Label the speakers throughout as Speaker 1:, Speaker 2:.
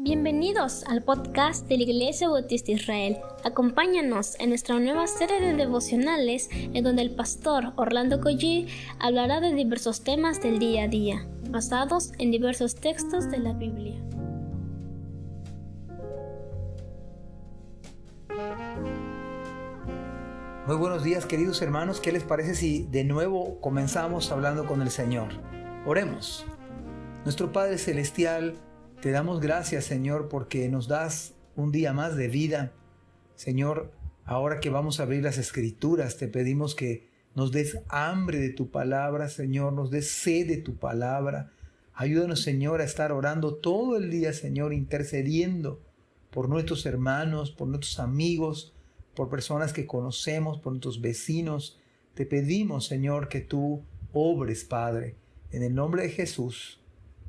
Speaker 1: Bienvenidos al podcast de la Iglesia Bautista Israel. Acompáñanos en nuestra nueva serie de devocionales en donde el pastor Orlando Collie hablará de diversos temas del día a día, basados en diversos textos de la Biblia.
Speaker 2: Muy buenos días queridos hermanos, ¿qué les parece si de nuevo comenzamos hablando con el Señor? Oremos. Nuestro Padre Celestial, te damos gracias, Señor, porque nos das un día más de vida. Señor, ahora que vamos a abrir las escrituras, te pedimos que nos des hambre de tu palabra, Señor, nos des sed de tu palabra. Ayúdanos, Señor, a estar orando todo el día, Señor, intercediendo por nuestros hermanos, por nuestros amigos, por personas que conocemos, por nuestros vecinos. Te pedimos, Señor, que tú obres, Padre, en el nombre de Jesús.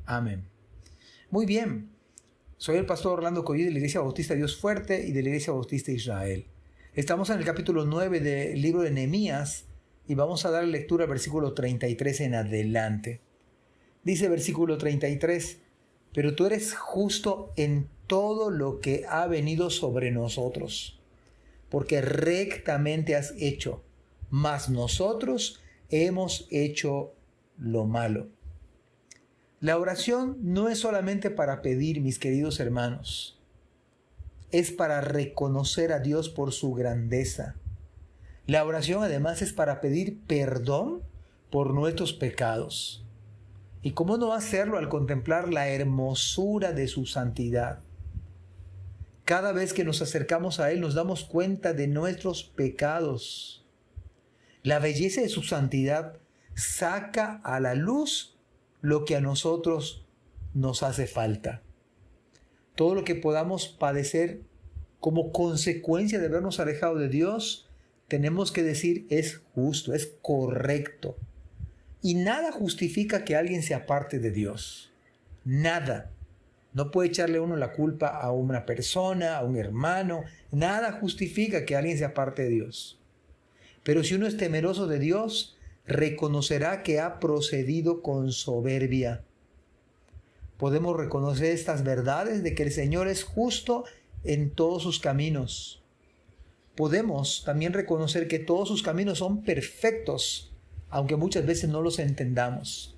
Speaker 2: Amén. Muy bien, soy el pastor Orlando Collí de la Iglesia Bautista Dios Fuerte y de la Iglesia Bautista Israel. Estamos en el capítulo 9 del libro de Nehemías y vamos a dar lectura al versículo 33 en adelante. Dice versículo 33, pero tú eres justo en todo lo que ha venido sobre nosotros, porque rectamente has hecho, mas nosotros hemos hecho lo malo. La oración no es solamente para pedir, mis queridos hermanos, es para reconocer a Dios por su grandeza. La oración además es para pedir perdón por nuestros pecados. ¿Y cómo no hacerlo al contemplar la hermosura de su santidad? Cada vez que nos acercamos a Él nos damos cuenta de nuestros pecados. La belleza de su santidad saca a la luz lo que a nosotros nos hace falta. Todo lo que podamos padecer como consecuencia de habernos alejado de Dios, tenemos que decir es justo, es correcto. Y nada justifica que alguien se aparte de Dios. Nada. No puede echarle uno la culpa a una persona, a un hermano. Nada justifica que alguien se aparte de Dios. Pero si uno es temeroso de Dios, reconocerá que ha procedido con soberbia. Podemos reconocer estas verdades de que el Señor es justo en todos sus caminos. Podemos también reconocer que todos sus caminos son perfectos, aunque muchas veces no los entendamos.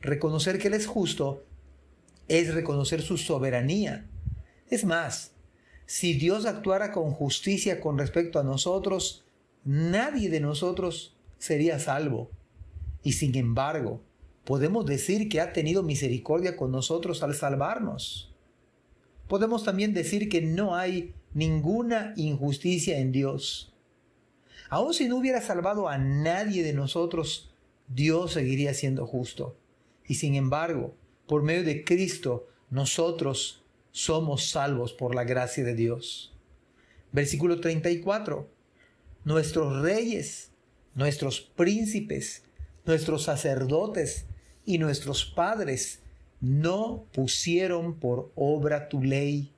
Speaker 2: Reconocer que Él es justo es reconocer su soberanía. Es más, si Dios actuara con justicia con respecto a nosotros, nadie de nosotros sería salvo. Y sin embargo, podemos decir que ha tenido misericordia con nosotros al salvarnos. Podemos también decir que no hay ninguna injusticia en Dios. Aun si no hubiera salvado a nadie de nosotros, Dios seguiría siendo justo. Y sin embargo, por medio de Cristo, nosotros somos salvos por la gracia de Dios. Versículo 34. Nuestros reyes nuestros príncipes, nuestros sacerdotes y nuestros padres no pusieron por obra tu ley,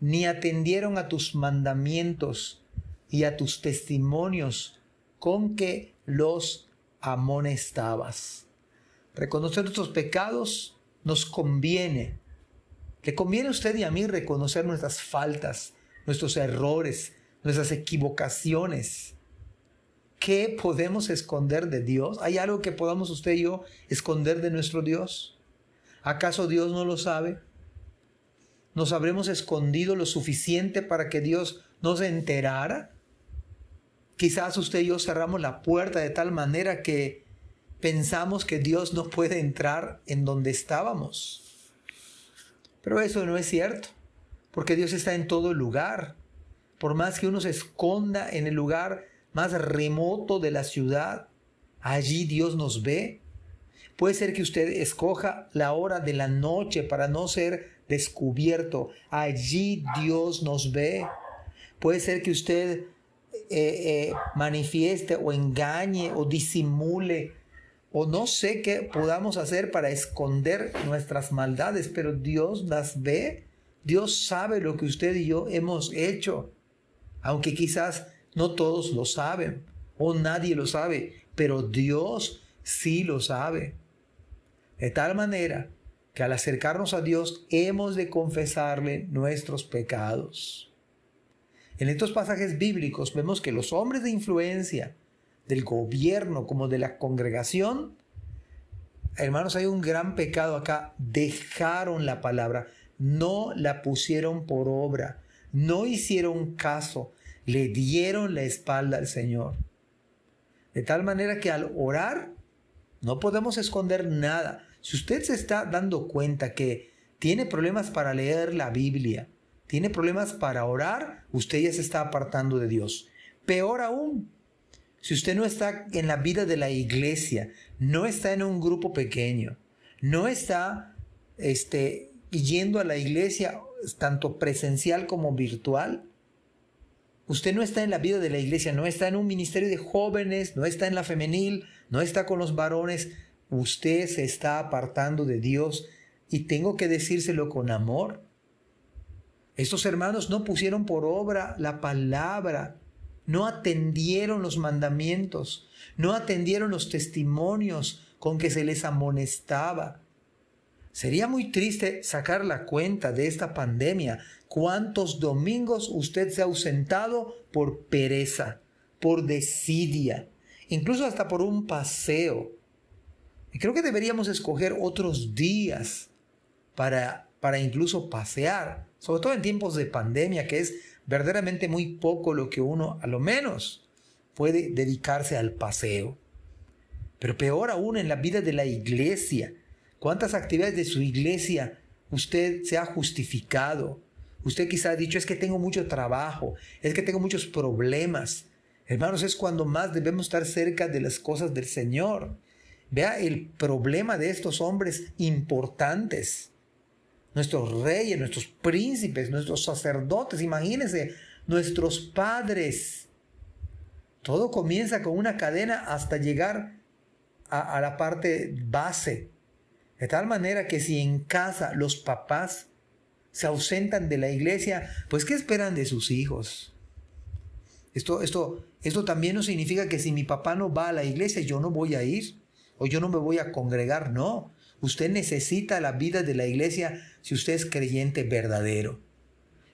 Speaker 2: ni atendieron a tus mandamientos y a tus testimonios con que los amonestabas. Reconocer nuestros pecados nos conviene. Le conviene a usted y a mí reconocer nuestras faltas, nuestros errores, nuestras equivocaciones. ¿Qué podemos esconder de Dios? ¿Hay algo que podamos usted y yo esconder de nuestro Dios? ¿Acaso Dios no lo sabe? ¿Nos habremos escondido lo suficiente para que Dios no se enterara? Quizás usted y yo cerramos la puerta de tal manera que pensamos que Dios no puede entrar en donde estábamos. Pero eso no es cierto, porque Dios está en todo lugar. Por más que uno se esconda en el lugar más remoto de la ciudad, allí Dios nos ve. Puede ser que usted escoja la hora de la noche para no ser descubierto. Allí Dios nos ve. Puede ser que usted eh, eh, manifieste o engañe o disimule o no sé qué podamos hacer para esconder nuestras maldades, pero Dios las ve. Dios sabe lo que usted y yo hemos hecho. Aunque quizás no todos lo saben o nadie lo sabe, pero Dios sí lo sabe. De tal manera que al acercarnos a Dios hemos de confesarle nuestros pecados. En estos pasajes bíblicos vemos que los hombres de influencia del gobierno como de la congregación, hermanos, hay un gran pecado acá, dejaron la palabra, no la pusieron por obra, no hicieron caso, le dieron la espalda al Señor. De tal manera que al orar no podemos esconder nada. Si usted se está dando cuenta que tiene problemas para leer la Biblia, tiene problemas para orar, usted ya se está apartando de Dios. Peor aún, si usted no está en la vida de la iglesia, no está en un grupo pequeño, no está este, yendo a la iglesia tanto presencial como virtual, usted no está en la vida de la iglesia, no está en un ministerio de jóvenes, no está en la femenil, no está con los varones, usted se está apartando de Dios y tengo que decírselo con amor. Estos hermanos no pusieron por obra la palabra, no atendieron los mandamientos, no atendieron los testimonios con que se les amonestaba. Sería muy triste sacar la cuenta de esta pandemia. ¿Cuántos domingos usted se ha ausentado por pereza, por desidia, incluso hasta por un paseo? Y creo que deberíamos escoger otros días para, para incluso pasear, sobre todo en tiempos de pandemia, que es verdaderamente muy poco lo que uno, a lo menos, puede dedicarse al paseo. Pero peor aún en la vida de la iglesia. ¿Cuántas actividades de su iglesia usted se ha justificado? Usted quizá ha dicho, es que tengo mucho trabajo, es que tengo muchos problemas. Hermanos, es cuando más debemos estar cerca de las cosas del Señor. Vea el problema de estos hombres importantes. Nuestros reyes, nuestros príncipes, nuestros sacerdotes, imagínense, nuestros padres. Todo comienza con una cadena hasta llegar a, a la parte base. De tal manera que si en casa los papás se ausentan de la iglesia, pues ¿qué esperan de sus hijos? Esto, esto, esto también no significa que si mi papá no va a la iglesia, yo no voy a ir o yo no me voy a congregar, no. Usted necesita la vida de la iglesia si usted es creyente verdadero.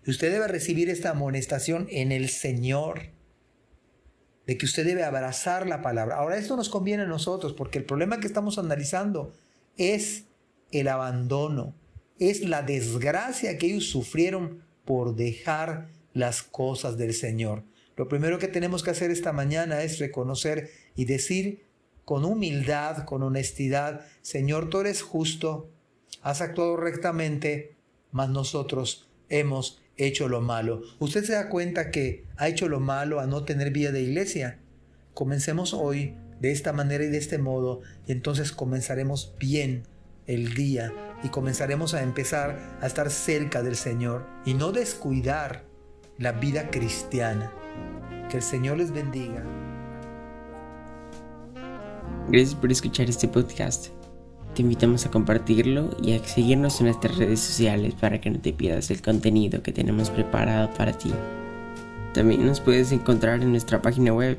Speaker 2: Usted debe recibir esta amonestación en el Señor, de que usted debe abrazar la palabra. Ahora, esto nos conviene a nosotros, porque el problema que estamos analizando es el abandono, es la desgracia que ellos sufrieron por dejar las cosas del Señor. Lo primero que tenemos que hacer esta mañana es reconocer y decir con humildad, con honestidad, Señor, tú eres justo, has actuado rectamente, mas nosotros hemos hecho lo malo. Usted se da cuenta que ha hecho lo malo a no tener vida de iglesia. Comencemos hoy de esta manera y de este modo y entonces comenzaremos bien el día y comenzaremos a empezar a estar cerca del Señor y no descuidar la vida cristiana. Que el Señor les bendiga.
Speaker 3: Gracias por escuchar este podcast. Te invitamos a compartirlo y a seguirnos en nuestras redes sociales para que no te pierdas el contenido que tenemos preparado para ti. También nos puedes encontrar en nuestra página web